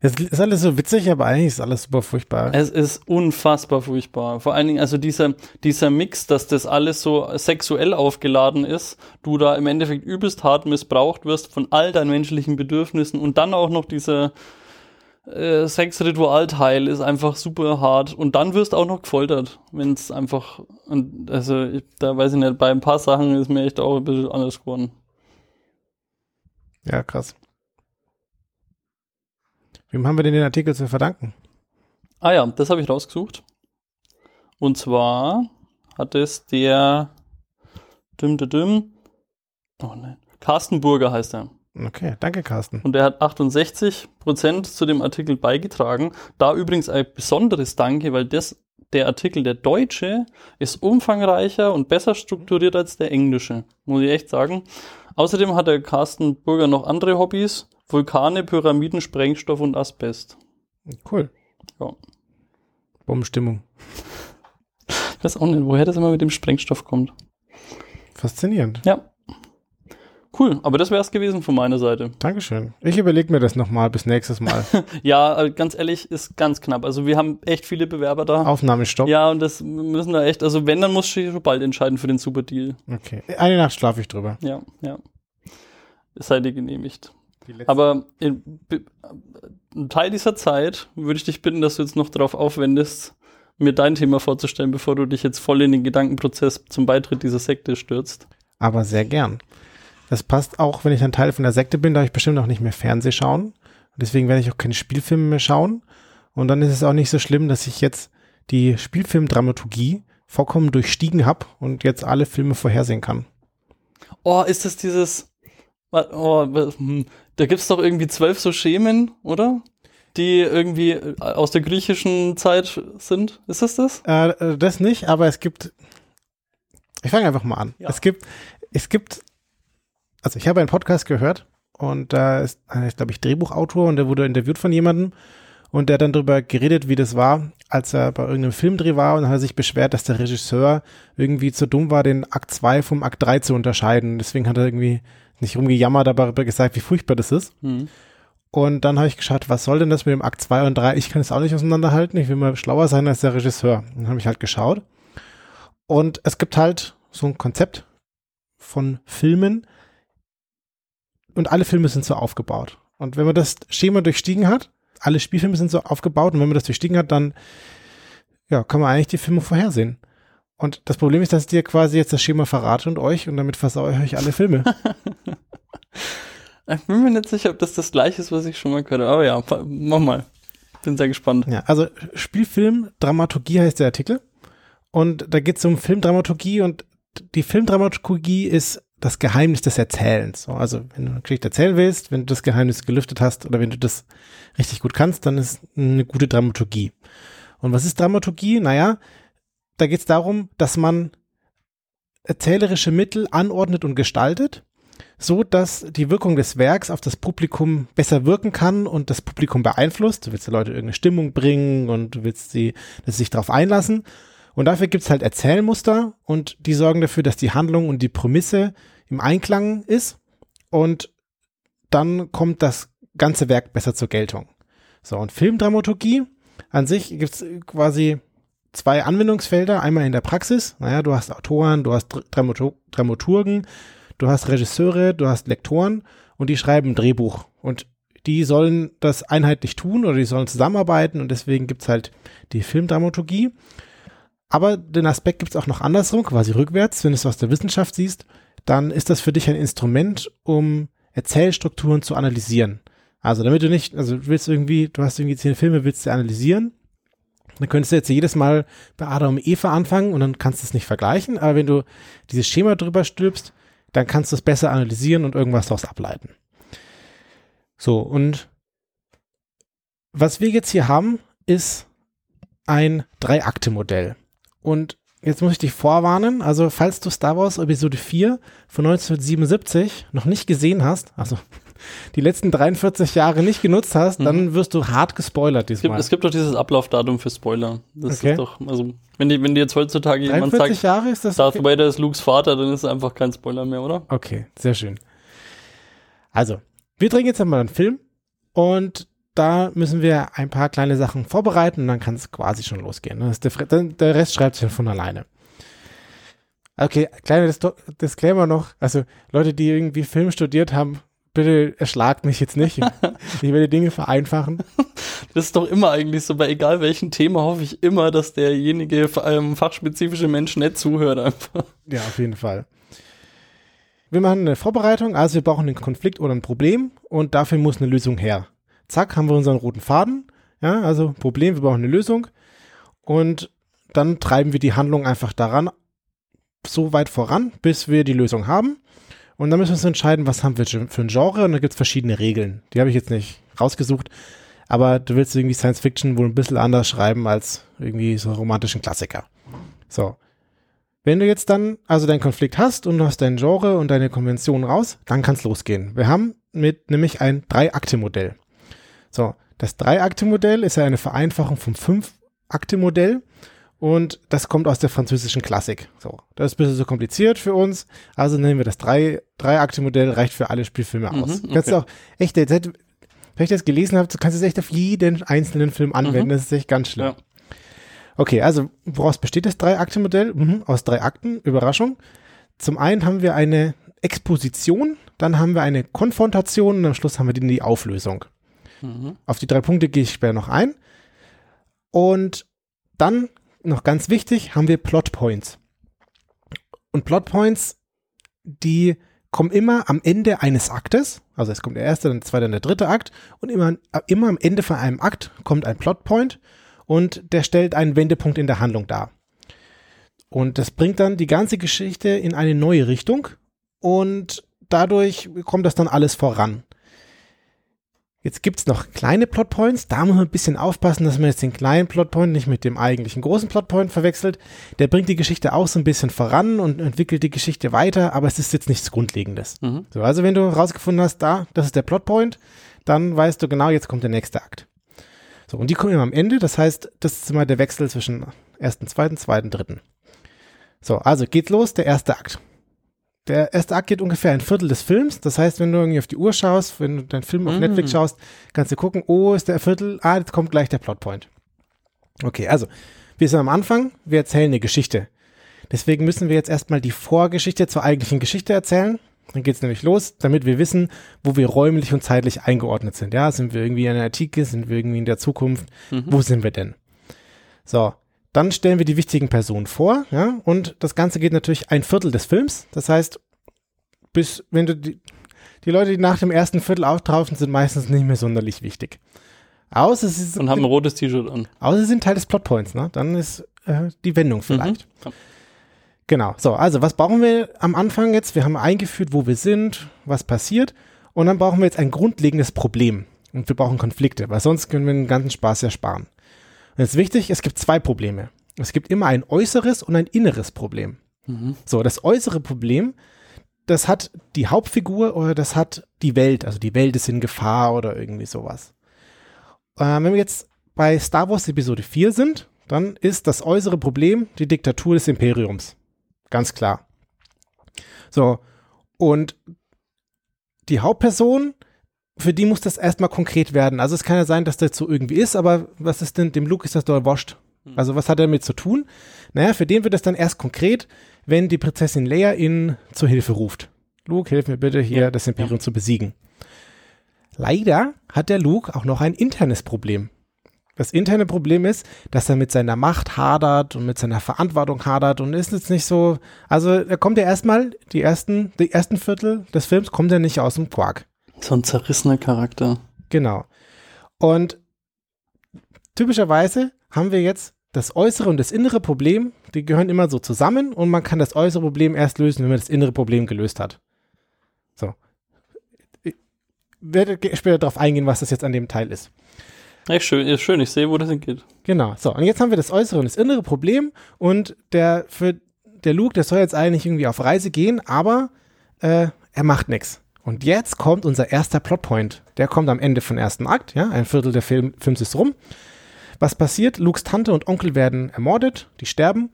A: Das ist alles so witzig, aber eigentlich ist alles super furchtbar.
B: Es ist unfassbar furchtbar. Vor allen Dingen, also dieser, dieser Mix, dass das alles so sexuell aufgeladen ist, du da im Endeffekt übelst hart missbraucht wirst von all deinen menschlichen Bedürfnissen und dann auch noch dieser äh, Sexritualteil ist einfach super hart und dann wirst du auch noch gefoltert, wenn es einfach, und also ich, da weiß ich nicht, bei ein paar Sachen ist mir echt auch ein bisschen anders geworden.
A: Ja, krass. Wem haben wir denn den Artikel zu verdanken?
B: Ah ja, das habe ich rausgesucht. Und zwar hat es der düm, düm, düm, oh nein, Carsten Burger heißt er.
A: Okay, danke, Carsten.
B: Und der hat 68 Prozent zu dem Artikel beigetragen. Da übrigens ein besonderes Danke, weil das, der Artikel, der deutsche, ist umfangreicher und besser strukturiert als der englische. Muss ich echt sagen. Außerdem hat der Carsten Burger noch andere Hobbys. Vulkane, Pyramiden, Sprengstoff und Asbest.
A: Cool.
B: Ja.
A: Bombenstimmung.
B: Ich [LAUGHS] weiß auch nicht, woher das immer mit dem Sprengstoff kommt.
A: Faszinierend.
B: Ja. Cool, aber das wäre es gewesen von meiner Seite.
A: Dankeschön. Ich überlege mir das nochmal bis nächstes Mal. [LAUGHS]
B: Ja, äh, ganz ehrlich, ist ganz knapp. Also wir haben echt viele Bewerber da.
A: Aufnahmestopp.
B: Ja, und das müssen da echt, also wenn, dann muss ich schon bald entscheiden für den Super Deal.
A: Okay. Eine Nacht schlafe ich drüber.
B: Ja, ja. Es sei dir genehmigt. Aber in, be- ein Teil dieser Zeit würde ich dich bitten, dass du jetzt noch darauf aufwendest, mir dein Thema vorzustellen, bevor du dich jetzt voll in den Gedankenprozess zum Beitritt dieser Sekte stürzt.
A: Aber sehr gern. Das passt auch, wenn ich ein Teil von der Sekte bin, darf ich bestimmt auch nicht mehr Fernseh schauen. Und deswegen werde ich auch keine Spielfilme mehr schauen. Und dann ist es auch nicht so schlimm, dass ich jetzt die Spielfilmdramaturgie vollkommen durchstiegen habe und jetzt alle Filme vorhersehen kann.
B: Oh, ist das dieses. Oh, hm, da gibt's doch irgendwie zwölf so Schemen, oder? Die irgendwie äh, aus der griechischen Zeit sind. Ist das das?
A: Äh, äh, das nicht, aber es gibt. Ich fange einfach mal an.
B: Ja.
A: Es gibt, es gibt, also ich habe einen Podcast gehört und da ist, glaube ich, Drehbuchautor und der wurde interviewt von jemandem und der hat dann darüber geredet, wie das war, als er bei irgendeinem Filmdreh war und dann hat er sich beschwert, dass der Regisseur irgendwie zu dumm war, den Akt 2 vom Akt 3 zu unterscheiden. Deswegen hat er irgendwie nicht rumgejammert, aber gesagt, wie furchtbar das ist.
B: Mhm.
A: Und dann habe ich geschaut, was soll denn das mit dem Akt 2 und 3? Ich kann es auch nicht auseinanderhalten. Ich will mal schlauer sein als der Regisseur. Dann habe ich halt geschaut. Und es gibt halt so ein Konzept von Filmen. Und alle Filme sind so aufgebaut. Und wenn man das Schema durchstiegen hat, alle Spielfilme sind so aufgebaut und wenn man das durchstiegen hat, dann ja, kann man eigentlich die Filme vorhersehen. Und das Problem ist, dass ich dir quasi jetzt das Schema verrate und euch und damit versaue ich euch alle Filme. [LAUGHS]
B: ich bin mir nicht sicher, ob das das gleiche ist, was ich schon mal gehört habe. Aber ja, mach mal. Bin sehr gespannt.
A: Ja, also Spielfilm, Dramaturgie heißt der Artikel. Und da geht es um Filmdramaturgie und die Filmdramaturgie ist das Geheimnis des Erzählens. Also wenn du eine Geschichte erzählen willst, wenn du das Geheimnis gelüftet hast oder wenn du das richtig gut kannst, dann ist eine gute Dramaturgie. Und was ist Dramaturgie? Naja, da geht es darum, dass man erzählerische Mittel anordnet und gestaltet, so dass die Wirkung des Werks auf das Publikum besser wirken kann und das Publikum beeinflusst. Du willst die Leute irgendeine Stimmung bringen und du willst sie, dass sie sich darauf einlassen. Und dafür gibt's halt Erzählmuster und die sorgen dafür, dass die Handlung und die Prämisse im Einklang ist und dann kommt das ganze Werk besser zur Geltung. So, und Filmdramaturgie an sich gibt's quasi zwei Anwendungsfelder. Einmal in der Praxis. Naja, du hast Autoren, du hast Dramaturgen, du hast Regisseure, du hast Lektoren und die schreiben ein Drehbuch. Und die sollen das einheitlich tun oder die sollen zusammenarbeiten und deswegen gibt's halt die Filmdramaturgie. Aber den Aspekt gibt's auch noch andersrum, quasi rückwärts. Wenn du es aus der Wissenschaft siehst, dann ist das für dich ein Instrument, um Erzählstrukturen zu analysieren. Also damit du nicht, also du willst irgendwie, du hast irgendwie zehn Filme, willst du analysieren dann könntest du jetzt jedes Mal bei Adam und Eva anfangen und dann kannst du es nicht vergleichen. Aber wenn du dieses Schema drüber stülpst, dann kannst du es besser analysieren und irgendwas daraus ableiten. So, und was wir jetzt hier haben, ist ein Drei-Akte-Modell. Und jetzt muss ich dich vorwarnen, also falls du Star Wars Episode 4 von 1977 noch nicht gesehen hast, also [LAUGHS] die letzten 43 Jahre nicht genutzt hast, mhm. dann wirst du hart gespoilert
B: diesmal. Es gibt, es gibt doch dieses Ablaufdatum für Spoiler. Das okay. ist doch, also, wenn die, wenn die jetzt heutzutage
A: jemand sagt, Jahre ist das
B: Darth okay? Vader ist Lukes Vater, dann ist es einfach kein Spoiler mehr, oder?
A: Okay, sehr schön. Also, wir drehen jetzt einmal einen Film und da müssen wir ein paar kleine Sachen vorbereiten und dann kann es quasi schon losgehen. Der, der, Rest schreibt sich von alleine. Okay, kleiner Disclaimer noch. Also Leute, die irgendwie Film studiert haben, bitte erschlagt mich jetzt nicht. [LAUGHS] ich werde Dinge vereinfachen.
B: Das ist doch immer eigentlich so, bei egal welchem Thema hoffe ich immer, dass derjenige ähm, fachspezifische Mensch nicht zuhört einfach.
A: Ja, auf jeden Fall. Wir machen eine Vorbereitung, also wir brauchen einen Konflikt oder ein Problem und dafür muss eine Lösung her. Zack, haben wir unseren roten Faden. Ja, also Problem, wir brauchen eine Lösung und dann treiben wir die Handlung einfach daran so weit voran, bis wir die Lösung haben. Und dann müssen wir uns entscheiden, was haben wir für ein Genre. Und da gibt es verschiedene Regeln. Die habe ich jetzt nicht rausgesucht. Aber du willst irgendwie Science Fiction wohl ein bisschen anders schreiben als irgendwie so romantischen Klassiker. So. Wenn du jetzt dann also deinen Konflikt hast und du hast dein Genre und deine Konvention raus, dann kann es losgehen. Wir haben mit nämlich ein Drei-Akte-Modell. So, das Drei-Akte-Modell ist ja eine Vereinfachung vom Fünf-Akte-Modell. Und das kommt aus der französischen Klassik. So, das ist ein bisschen so kompliziert für uns. Also nehmen wir das drei, drei Akte Modell, reicht für alle Spielfilme aus. Mhm, okay. Kannst du auch echt, wenn ich das gelesen habe, kannst du es echt auf jeden einzelnen Film anwenden. Mhm. Das ist echt ganz schlimm. Ja. Okay, also woraus besteht das drei Akte Modell? Mhm, aus drei Akten. Überraschung. Zum einen haben wir eine Exposition, dann haben wir eine Konfrontation und am Schluss haben wir die Auflösung. Mhm. Auf die drei Punkte gehe ich später noch ein. Und dann noch ganz wichtig, haben wir Plotpoints. Und Plotpoints, die kommen immer am Ende eines Aktes, also es kommt der erste, dann der zweite, dann der dritte Akt und immer, immer am Ende von einem Akt kommt ein Plotpoint und der stellt einen Wendepunkt in der Handlung dar. Und das bringt dann die ganze Geschichte in eine neue Richtung und dadurch kommt das dann alles voran. Jetzt gibt's noch kleine Plotpoints. Da muss man ein bisschen aufpassen, dass man jetzt den kleinen Plotpoint nicht mit dem eigentlichen großen Plotpoint verwechselt. Der bringt die Geschichte auch so ein bisschen voran und entwickelt die Geschichte weiter, aber es ist jetzt nichts Grundlegendes. Mhm. So, also wenn du rausgefunden hast, da, das ist der Plotpoint, dann weißt du genau, jetzt kommt der nächste Akt. So, und die kommen immer am Ende. Das heißt, das ist immer der Wechsel zwischen ersten, zweiten, zweiten, dritten. So, also geht's los, der erste Akt. Der erste Akt geht ungefähr ein Viertel des Films. Das heißt, wenn du irgendwie auf die Uhr schaust, wenn du deinen Film auf
B: Mhm.
A: Netflix schaust, kannst du gucken, oh, ist der Viertel, ah, jetzt kommt gleich der Plotpoint. Okay, also, wir sind am Anfang, wir erzählen eine Geschichte. Deswegen müssen wir jetzt erstmal die Vorgeschichte zur eigentlichen Geschichte erzählen. Dann geht's nämlich los, damit wir wissen, wo wir räumlich und zeitlich eingeordnet sind. Ja, sind wir irgendwie in der Antike, sind wir irgendwie in der Zukunft?
B: Mhm.
A: Wo sind wir denn? So, dann stellen wir die wichtigen Personen vor, ja, und das Ganze geht natürlich ein Viertel des Films. Das heißt, bis, wenn du die, die Leute, die nach dem ersten Viertel auftauchen, sind meistens nicht mehr sonderlich wichtig. Außer sie sind,
B: Und haben ein rotes T-Shirt an.
A: außer sie sind Teil des Plotpoints, ne? Dann ist äh, die Wendung vielleicht.
B: Mhm.
A: Genau. So, also was brauchen wir am Anfang jetzt? Wir haben eingeführt, wo wir sind, was passiert. Und dann brauchen wir jetzt ein grundlegendes Problem. Und wir brauchen Konflikte, weil sonst können wir den ganzen Spaß ja sparen. Und jetzt wichtig, es gibt zwei Probleme. Es gibt immer ein äußeres und ein inneres Problem.
B: Mhm.
A: So, das äußere Problem, das hat die Hauptfigur oder das hat die Welt. Also die Welt ist in Gefahr oder irgendwie sowas. Äh, wenn wir jetzt bei Star Wars Episode 4 sind, dann ist das äußere Problem die Diktatur des Imperiums. Ganz klar. So, und die Hauptperson, für die muss das erstmal konkret werden. Also es kann ja sein, dass das so irgendwie ist, aber was ist denn, dem Luke ist das doch erwascht. Also was hat er damit zu tun? Naja, für den wird es dann erst konkret, wenn die Prinzessin Leia ihn zur Hilfe ruft. Luke, hilf mir bitte hier,
B: Ja,
A: das Imperium zu besiegen. Leider hat der Luke auch noch ein internes Problem. Das interne Problem ist, dass er mit seiner Macht hadert und mit seiner Verantwortung hadert und ist jetzt nicht so, also er kommt ja erstmal, die ersten, die ersten Viertel des Films kommt er nicht aus dem Quark.
B: So ein zerrissener Charakter.
A: Genau. Und typischerweise haben wir jetzt das äußere und das innere Problem, die gehören immer so zusammen und man kann das äußere Problem erst lösen, wenn man das innere Problem gelöst hat. So. Ich werde später darauf eingehen, was das jetzt an dem Teil ist.
B: Ja, schön, ist schön, ich sehe, wo das hingeht.
A: Genau. So, und jetzt haben wir das äußere und das innere Problem und der für der Luke, der soll jetzt eigentlich irgendwie auf Reise gehen, aber äh, er macht nichts. Und jetzt kommt unser erster Plotpoint. Der kommt am Ende von ersten Akt, ja, ein Viertel der Film, Films ist rum. Was passiert? Lukes Tante und Onkel werden ermordet, die sterben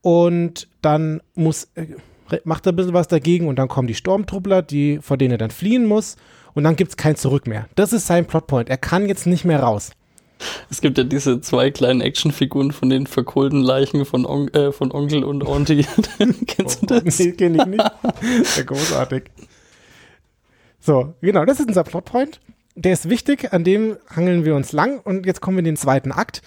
A: und dann muss äh, macht er ein bisschen was dagegen und dann kommen die Stormtruppler, die vor denen er dann fliehen muss und dann gibt's kein Zurück mehr. Das ist sein Plotpoint. Er kann jetzt nicht mehr raus.
B: Es gibt ja diese zwei kleinen Actionfiguren von den verkohlten Leichen von, On äh, von Onkel und Auntie. [LAUGHS] Kennst du das?
A: Nee, kenn ich nicht. [LAUGHS] Sehr großartig. So, genau, das ist unser Plotpoint. Der ist wichtig, an dem hangeln wir uns lang und jetzt kommen wir in den zweiten Akt.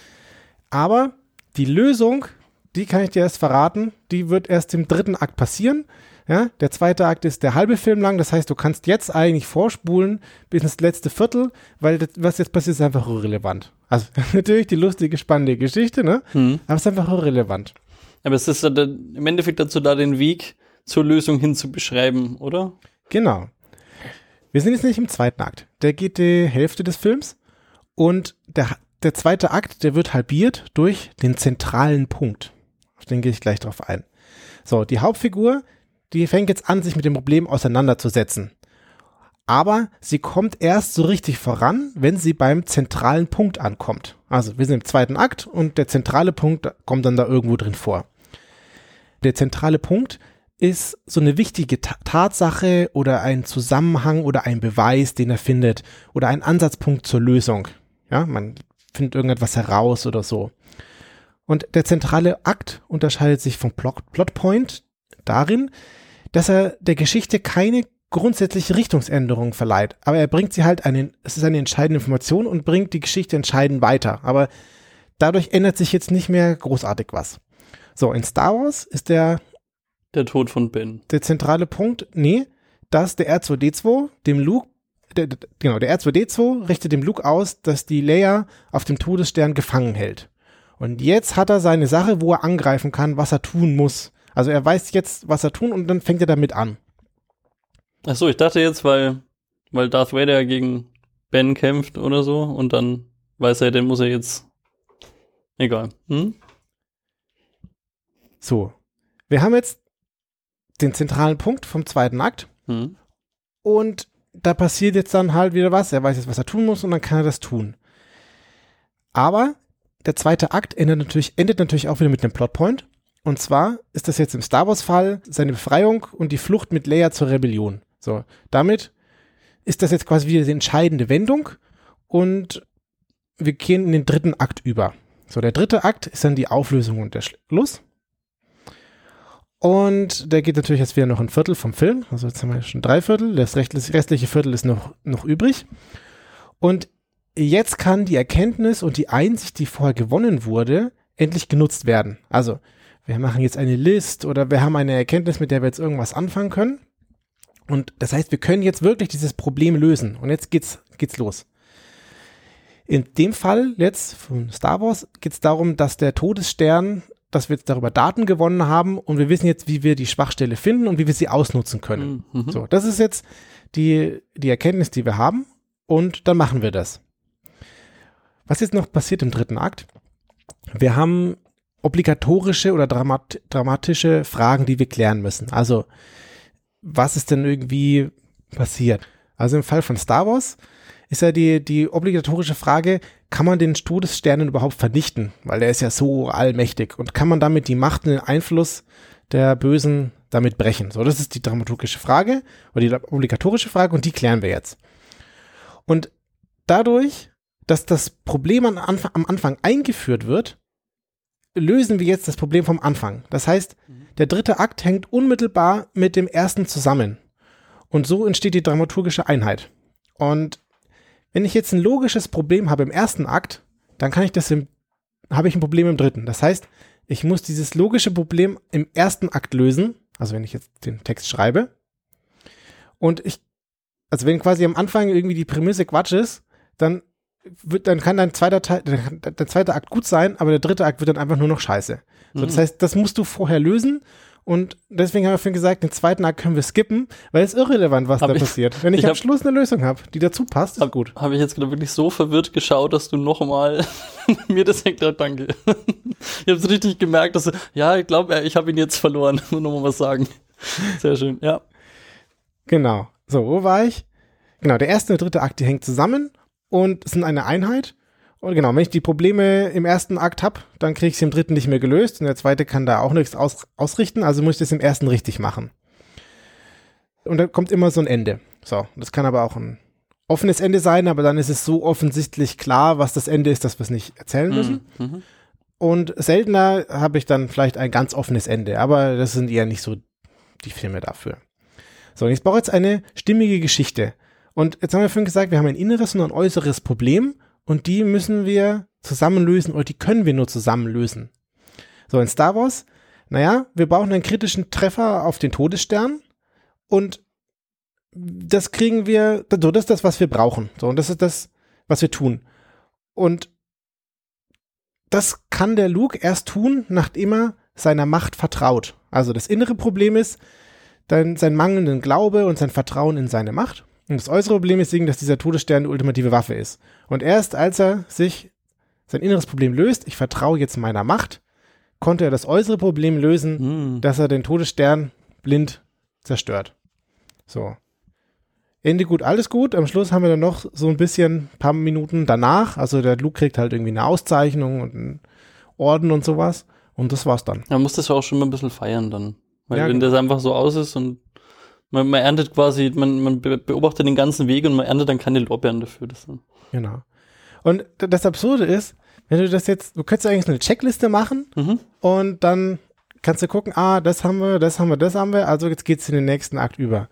A: Aber die Lösung, die kann ich dir erst verraten, die wird erst im dritten Akt passieren. Ja, der zweite Akt ist der halbe Film lang, das heißt, du kannst jetzt eigentlich vorspulen bis ins letzte Viertel, weil das, was jetzt passiert, ist einfach irrelevant. Also [LAUGHS] natürlich die lustige, spannende Geschichte, ne?
B: Hm.
A: Aber es ist einfach irrelevant.
B: Aber es ist im Endeffekt dazu da, den Weg zur Lösung hin zu beschreiben, oder?
A: Genau. Wir sind jetzt nicht im zweiten Akt. Der geht die Hälfte des Films und der, der zweite Akt, der wird halbiert durch den zentralen Punkt. Auf den gehe ich gleich drauf ein. So, die Hauptfigur, die fängt jetzt an, sich mit dem Problem auseinanderzusetzen. Aber sie kommt erst so richtig voran, wenn sie beim zentralen Punkt ankommt. Also wir sind im zweiten Akt und der zentrale Punkt kommt dann da irgendwo drin vor. Der zentrale Punkt ist so eine wichtige Ta Tatsache oder ein Zusammenhang oder ein Beweis, den er findet oder ein Ansatzpunkt zur Lösung. Ja, man findet irgendetwas heraus oder so. Und der zentrale Akt unterscheidet sich vom Plot Plotpoint darin, dass er der Geschichte keine grundsätzliche Richtungsänderung verleiht. Aber er bringt sie halt eine, es ist eine entscheidende Information und bringt die Geschichte entscheidend weiter. Aber dadurch ändert sich jetzt nicht mehr großartig was. So, in Star Wars ist der
B: Der Tod von Ben.
A: der zentrale Punkt, nee, dass der R2D2 dem Luke, der, genau, der R2D2 richtet dem Luke aus, dass die Leia auf dem Todesstern gefangen hält. Und jetzt hat er seine Sache, wo er angreifen kann, was er tun muss. Also er weiß jetzt, was er tun und dann fängt er damit an.
B: Ach so, ich dachte jetzt, weil, weil Darth Vader gegen Ben kämpft oder so und dann weiß er, den muss er jetzt. Egal. Hm?
A: So. Wir haben jetzt den zentralen Punkt vom zweiten Akt
B: Hm?
A: und da passiert jetzt dann halt wieder was. Er weiß jetzt, was er tun muss und dann kann er das tun. Aber der zweite Akt endet natürlich, endet natürlich auch wieder mit einem Plotpoint. Und zwar ist das jetzt im Star Wars-Fall seine Befreiung und die Flucht mit Leia zur Rebellion. So, damit ist das jetzt quasi wieder die entscheidende Wendung und wir gehen in den dritten Akt über. So, der dritte Akt ist dann die Auflösung und der Schluss. Und der geht natürlich jetzt wieder noch ein Viertel vom Film. Also jetzt haben wir schon drei Viertel. Das restliche Viertel ist noch, noch übrig. Und jetzt kann die Erkenntnis und die Einsicht, die vorher gewonnen wurde, endlich genutzt werden. Also, wir machen jetzt eine List oder wir haben eine Erkenntnis, mit der wir jetzt irgendwas anfangen können. Und das heißt, wir können jetzt wirklich dieses Problem lösen. Und jetzt geht's, geht's los. In dem Fall jetzt von Star Wars geht es darum, dass der Todesstern, dass wir jetzt darüber Daten gewonnen haben und wir wissen jetzt, wie wir die Schwachstelle finden und wie wir sie ausnutzen können. Mhm. So, das ist jetzt die, die Erkenntnis, die wir haben und dann machen wir das. Was jetzt noch passiert im dritten Akt? Wir haben obligatorische oder dramat dramatische Fragen, die wir klären müssen. Also, was ist denn irgendwie passiert? Also im Fall von Star Wars ist ja die, die obligatorische Frage, kann man den Todessternen überhaupt vernichten? Weil er ist ja so allmächtig. Und kann man damit die Macht und den Einfluss der Bösen damit brechen? So, das ist die dramaturgische Frage oder die obligatorische Frage und die klären wir jetzt. Und dadurch, dass das Problem am Anfang, am Anfang eingeführt wird, lösen wir jetzt das Problem vom Anfang. Das heißt, der dritte Akt hängt unmittelbar mit dem ersten zusammen. Und so entsteht die dramaturgische Einheit. Und wenn ich jetzt ein logisches Problem habe im ersten Akt, dann kann ich das im, habe ich ein Problem im dritten. Das heißt, ich muss dieses logische Problem im ersten Akt lösen, also wenn ich jetzt den Text schreibe. Und ich, also wenn quasi am Anfang irgendwie die Prämisse Quatsch ist, dann wird, dann kann dein zweiter Teil, der, der zweite Akt gut sein, aber der dritte Akt wird dann einfach nur noch scheiße. So, mhm. Das heißt, das musst du vorher lösen und deswegen haben wir vorhin gesagt, den zweiten Akt können wir skippen, weil es irrelevant, was hab da ich, passiert. Wenn ich, ich am hab, Schluss eine Lösung habe, die dazu passt,
B: ist gut. Habe ich jetzt gerade wirklich so verwirrt geschaut, dass du noch mal [LAUGHS] mir das erklärt, danke. [LAUGHS] ich habe es richtig gemerkt, dass du, ja, ich glaube, ich habe ihn jetzt verloren. Nur [LAUGHS] noch mal was sagen. Sehr schön, ja.
A: Genau. So, wo war ich? Genau, der erste und der dritte Akt, die hängen zusammen und sind eine Einheit. Und genau, wenn ich die Probleme im ersten Akt habe, dann kriege ich sie im dritten nicht mehr gelöst und der zweite kann da auch nichts aus, ausrichten, also muss ich das im ersten richtig machen. Und dann kommt immer so ein Ende. So, das kann aber auch ein offenes Ende sein, aber dann ist es so offensichtlich klar, was das Ende ist, dass wir es nicht erzählen müssen. Mhm. mhm. Und seltener habe ich dann vielleicht ein ganz offenes Ende, aber das sind eher nicht so die Filme dafür. So, und ich brauche jetzt eine stimmige Geschichte. Und jetzt haben wir vorhin gesagt, wir haben ein inneres und ein äußeres Problem und die müssen wir zusammenlösen oder die können wir nur zusammenlösen. So, in Star Wars, naja, wir brauchen einen kritischen Treffer auf den Todesstern und das kriegen wir, so, das ist das, was wir brauchen. So, und das ist das, was wir tun. Und das kann der Luke erst tun, nachdem er seiner Macht vertraut. Also das innere Problem ist dann sein mangelnden Glaube und sein Vertrauen in seine Macht. Und das äußere Problem ist, dass dieser Todesstern die ultimative Waffe ist. Und erst als er sich sein inneres Problem löst, ich vertraue jetzt meiner Macht, konnte er das äußere Problem lösen, mm. dass er den Todesstern blind zerstört. So. Ende gut, alles gut. Am Schluss haben wir dann noch so ein bisschen, paar Minuten danach. Also der Luke kriegt halt irgendwie eine Auszeichnung und einen Orden und sowas. Und das war's dann.
B: Man muss das ja auch schon mal ein bisschen feiern dann. Weil ja, wenn genau. das einfach so aus ist und man, man erntet quasi, man, man beobachtet den ganzen Weg und man erntet dann keine Lorbeeren dafür. Das
A: genau. Und das Absurde ist, wenn du das jetzt, du könntest eigentlich eine Checkliste machen mhm. und dann kannst du gucken, ah, das haben wir, das haben wir, das haben wir, also jetzt geht's in den nächsten Akt über.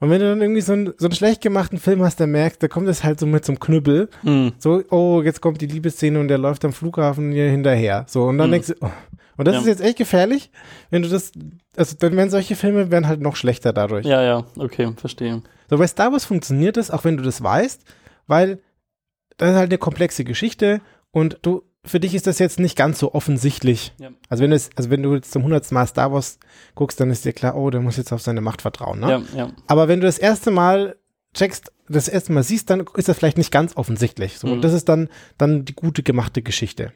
A: Und wenn du dann irgendwie so, ein, so einen schlecht gemachten Film hast, der merkst, da kommt es halt so mit zum Knüppel. Mhm. So, oh, jetzt kommt die Liebesszene und der läuft am Flughafen hier hinterher. So, und dann mhm. denkst du, oh. Und das ja. ist jetzt echt gefährlich, wenn du das, also dann werden solche Filme werden halt noch schlechter dadurch.
B: Ja, ja, okay, verstehe.
A: So, bei Star Wars funktioniert das, auch wenn du das weißt, weil das ist halt eine komplexe Geschichte und du, für dich ist das jetzt nicht ganz so offensichtlich. Ja. Also wenn es, also wenn du jetzt zum hundertsten Mal Star Wars guckst, dann ist dir klar, oh, der muss jetzt auf seine Macht vertrauen. Ne? Ja, ja. Aber wenn du das erste Mal checkst, das erste Mal siehst, dann ist das vielleicht nicht ganz offensichtlich. So, mhm. Und das ist dann, dann die gute gemachte Geschichte.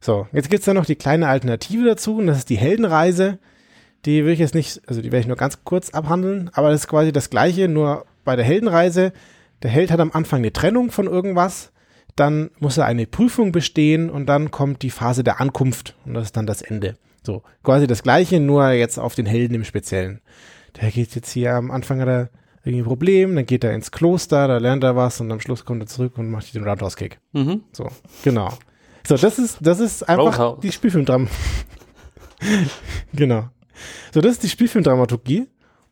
A: So, jetzt gibt's da noch die kleine Alternative dazu, und das ist die Heldenreise. Die will ich jetzt nicht, also die werde ich nur ganz kurz abhandeln, aber das ist quasi das gleiche, nur bei der Heldenreise. Der Held hat am Anfang eine Trennung von irgendwas, dann muss er eine Prüfung bestehen und dann kommt die Phase der Ankunft und das ist dann das Ende. So, quasi das gleiche, nur jetzt auf den Helden im Speziellen. Der geht jetzt hier am Anfang hat er irgendwie ein Problem, dann geht er ins Kloster, da lernt er was und am Schluss kommt er zurück und macht den Roundhouse-Kick.
B: Mhm.
A: So, genau. So, das ist, das ist einfach
B: Roadhouse.
A: die Spielfilmdram. [LAUGHS] genau. So, das ist die Spielfilmdramaturgie.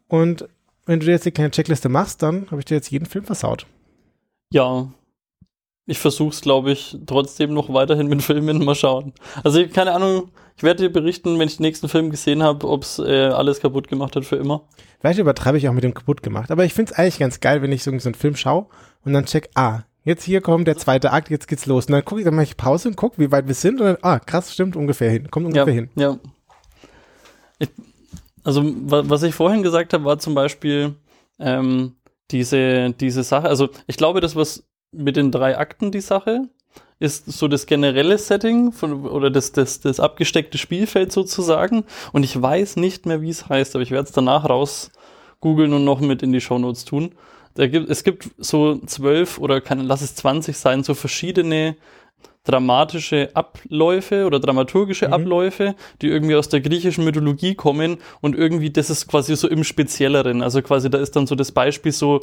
A: Und wenn du dir jetzt die kleine Checkliste machst, dann habe ich dir jetzt jeden Film versaut.
B: Ja. Ich versuch's, glaube ich, trotzdem noch weiterhin mit [LAUGHS] Filmen. Mal schauen. Also, keine Ahnung. Ich werde dir berichten, wenn ich den nächsten Film gesehen habe, ob's äh, alles kaputt gemacht hat für immer.
A: Vielleicht übertreibe ich auch mit dem kaputt gemacht. Aber ich finde es eigentlich ganz geil, wenn ich so, so einen Film schaue und dann check, ah, jetzt hier kommt der zweite Akt, jetzt geht's los. Und dann gucke ich, dann mache ich Pause und gucke, wie weit wir sind. Und dann, ah, krass, stimmt ungefähr hin. Kommt
B: Ja,
A: ungefähr hin.
B: ja. Ich, also, wa was ich vorhin gesagt habe, war zum Beispiel ähm, diese, diese Sache. Also, ich glaube, das, was mit den drei Akten die Sache ist so das generelle Setting von, oder das, das, das abgesteckte Spielfeld sozusagen. Und ich weiß nicht mehr, wie es heißt, aber ich werde es danach raus googeln und noch mit in die Shownotes tun. Gibt, es gibt so zwölf oder kann, lass es 20 sein, so verschiedene dramatische Abläufe oder dramaturgische
A: Mhm.
B: Abläufe, die irgendwie aus der griechischen Mythologie kommen und irgendwie das ist quasi so im Spezielleren. Also quasi da ist dann so das Beispiel so,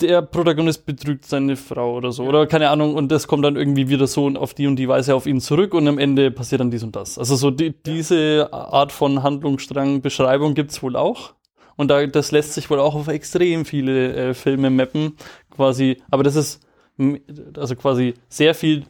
B: der Protagonist betrügt seine Frau oder so, oder keine Ahnung, und das kommt dann irgendwie wieder so auf die und die Weise auf ihn zurück und am Ende passiert dann dies und das. Also so die, diese Art von Handlungsstrang, Beschreibung gibt's wohl auch. Und da, das lässt sich wohl auch auf extrem viele äh, Filme mappen, quasi, aber das ist also quasi sehr viel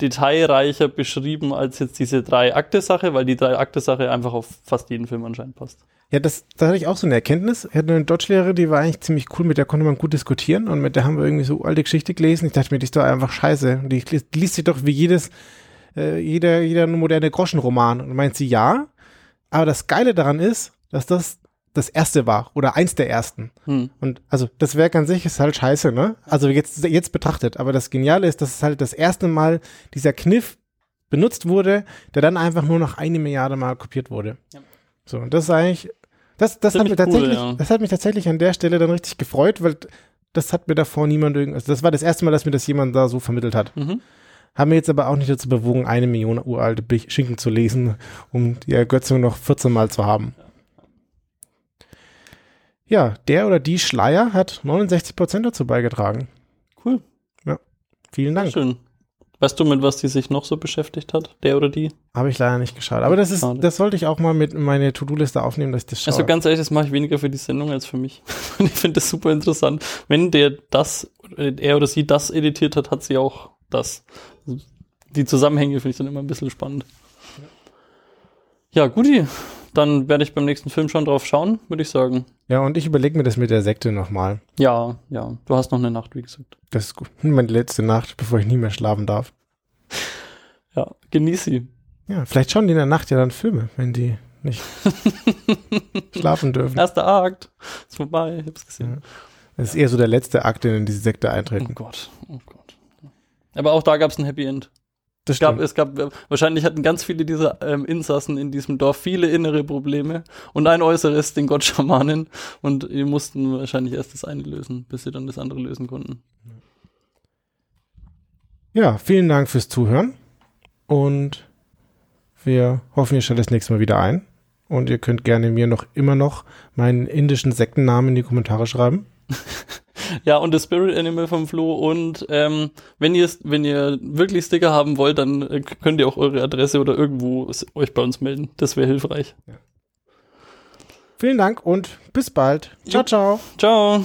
B: detailreicher beschrieben als jetzt diese Drei-Akte-Sache, weil die Drei-Akte-Sache einfach auf fast jeden Film anscheinend passt.
A: Ja, das, da hatte ich auch so eine Erkenntnis. Ich hatte eine Deutschlehrerin, die war eigentlich ziemlich cool, mit der konnte man gut diskutieren und mit der haben wir irgendwie so alte Geschichte gelesen. Ich dachte mir, die ist doch einfach scheiße. Und die, liest- sich doch wie jedes, äh, jeder, jeder moderne Groschenroman. Und meint sie, ja, aber das Geile daran ist, dass das das erste war oder eins der ersten.
B: Hm.
A: Und also das Werk an sich ist halt scheiße, ne? Also jetzt, jetzt betrachtet. Aber das Geniale ist, dass es halt das erste Mal dieser Kniff benutzt wurde, der dann einfach nur noch eine Milliarde Mal kopiert wurde.
B: Ja.
A: So, und das ist eigentlich, das, das hat
B: Ziemlich
A: mich tatsächlich,
B: cool, ja.
A: das hat mich tatsächlich an der Stelle dann richtig gefreut, weil das hat mir davor niemand irgend, also das war das erste Mal, dass mir das jemand da so vermittelt hat.
B: Mhm.
A: Haben mir jetzt aber auch nicht dazu bewogen, eine Million uralte Schinken zu lesen, um die Ergötzung noch 14 Mal zu haben. Ja, der oder die Schleier hat 69% dazu beigetragen.
B: Cool.
A: Vielen Dank.
B: Schön. Weißt du, mit was die sich noch so beschäftigt hat, der oder die?
A: Habe ich leider nicht geschaut. Aber das ist,
B: Schade.
A: das sollte ich auch mal mit in meine To-Do-Liste aufnehmen, dass ich das schaue.
B: Also ganz ehrlich, das mache ich weniger für die Sendung als für mich. [LAUGHS] Ich finde das super interessant. Wenn der das, äh, er oder sie das editiert hat, hat sie auch das. Die Zusammenhänge finde ich dann immer ein bisschen spannend. Ja, guti. Dann werde ich beim nächsten Film schon drauf schauen, würde ich sagen.
A: ja, und ich überlege mir das mit der Sekte nochmal.
B: Ja, ja. Du hast noch eine Nacht, wie gesagt.
A: Das ist gut. meine letzte Nacht, bevor ich nie mehr schlafen darf.
B: Ja, genieß sie.
A: Ja, vielleicht schauen die in der Nacht ja dann Filme, wenn die nicht [LAUGHS] schlafen dürfen.
B: Erster Akt. Ist vorbei. Ich hab's gesehen.
A: Das ist eher so der letzte Akt, in diese Sekte
B: Oh
A: eintreten.
B: Gott. Oh Gott. Aber auch da gab es ein Happy End.
A: Das
B: Es gab, es gab, wahrscheinlich hatten ganz viele dieser ähm, Insassen in diesem Dorf viele innere Probleme und ein äußeres, den Gott Schamanen. Und die mussten wahrscheinlich erst das eine lösen, bis sie dann das andere lösen konnten.
A: Ja, vielen Dank fürs Zuhören. Und wir hoffen, ihr schaltet das nächste Mal wieder ein. Und ihr könnt gerne mir noch immer noch meinen indischen Sektennamen in die Kommentare schreiben. [LAUGHS] [LAUGHS]
B: Ja, und das Spirit Animal vom Flo. Und ähm, wenn ihr wenn ihr wirklich Sticker haben wollt, dann äh, könnt ihr auch eure Adresse oder irgendwo euch bei uns melden. Das wäre hilfreich.
A: Vielen Dank und bis bald. Ciao,
B: Jo.
A: ciao.
B: Ciao.